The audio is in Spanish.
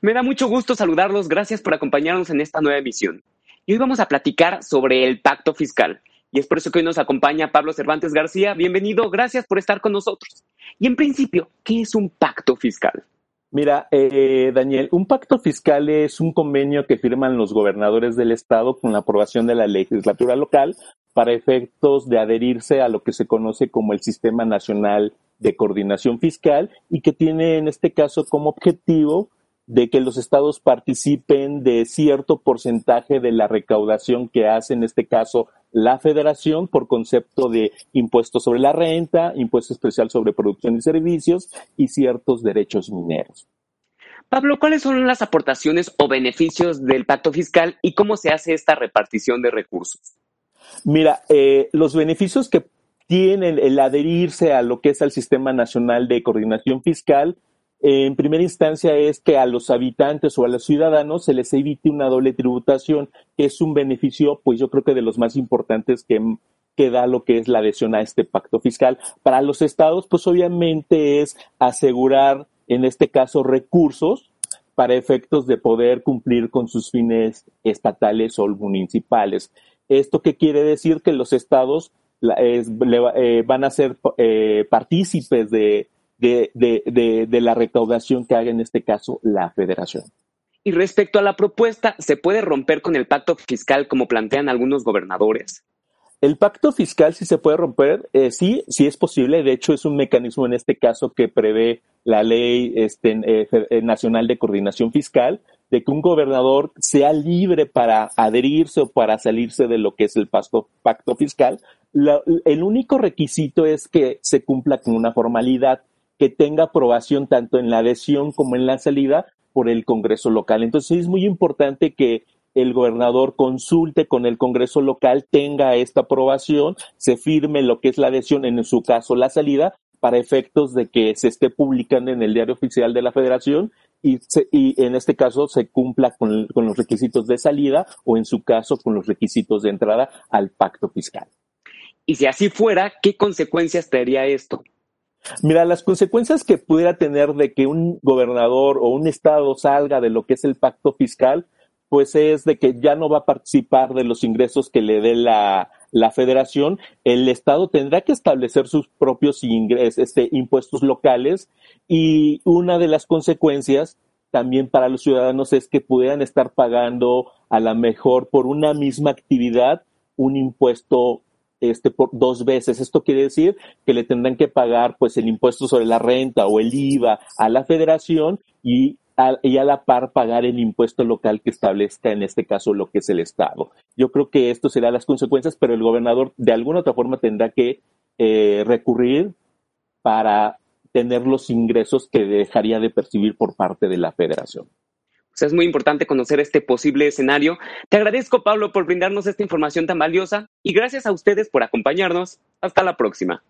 Me da mucho gusto saludarlos. Gracias por acompañarnos en esta nueva emisión. Y hoy vamos a platicar sobre el pacto fiscal. Y es por eso que hoy nos acompaña Pablo Cervantes García. Bienvenido, gracias por estar con nosotros. Y en principio, ¿qué es un pacto fiscal? Mira, eh, Daniel, un pacto fiscal es un convenio que firman los gobernadores del Estado con la aprobación de la legislatura local para efectos de adherirse a lo que se conoce como el Sistema Nacional de Coordinación Fiscal y que tiene en este caso como objetivo de que los estados participen de cierto porcentaje de la recaudación que hace en este caso la federación por concepto de impuesto sobre la renta, impuesto especial sobre producción y servicios y ciertos derechos mineros. Pablo, ¿cuáles son las aportaciones o beneficios del pacto fiscal y cómo se hace esta repartición de recursos? Mira, eh, los beneficios que tienen el adherirse a lo que es el Sistema Nacional de Coordinación Fiscal en primera instancia es que a los habitantes o a los ciudadanos se les evite una doble tributación, que es un beneficio, pues yo creo que de los más importantes que, que da lo que es la adhesión a este pacto fiscal. Para los estados, pues obviamente es asegurar, en este caso, recursos para efectos de poder cumplir con sus fines estatales o municipales. ¿Esto qué quiere decir? Que los estados eh, van a ser eh, partícipes de, de, la recaudación que haga en este caso la federación. Y respecto a la propuesta, ¿se puede romper con el pacto fiscal como plantean algunos gobernadores? El pacto fiscal sí se puede romper, eh, sí, sí es posible. De hecho, es un mecanismo en este caso que prevé la ley este, eh, eh, nacional de coordinación fiscal, de que un gobernador sea libre para adherirse o para salirse de lo que es el pacto, pacto fiscal. el único requisito es que se cumpla con una formalidad que tenga aprobación tanto en la adhesión como en la salida por el Congreso local. Entonces es muy importante que el gobernador consulte con el Congreso local, tenga esta aprobación, se firme lo que es la adhesión, en su caso la salida, para efectos de que se esté publicando en el diario oficial de la federación y, y en este caso se cumpla con, con los requisitos de salida o en su caso con los requisitos de entrada al pacto fiscal. Y si así fuera, ¿qué consecuencias traería esto? Mira, las consecuencias que pudiera tener de que un gobernador o un estado salga de lo que es el pacto fiscal, pues es de que ya no va a participar de los ingresos que le dé la, federación, el Estado tendrá que establecer sus propios ingresos, este, impuestos locales y una de las consecuencias también para los ciudadanos es que pudieran estar pagando a la mejor por una misma actividad un impuesto este, por dos veces. Esto quiere decir que le tendrán que pagar pues el impuesto sobre la renta o el IVA a la federación y a, y a la par pagar el impuesto local que establezca en este caso lo que es el Estado. Yo creo que esto será las consecuencias, pero el gobernador de alguna otra forma tendrá que eh, recurrir para tener los ingresos que dejaría de percibir por parte de la federación. Pues es muy importante conocer este posible escenario. Te agradezco, Pablo, por brindarnos esta información tan valiosa y gracias a ustedes por acompañarnos. Hasta la próxima.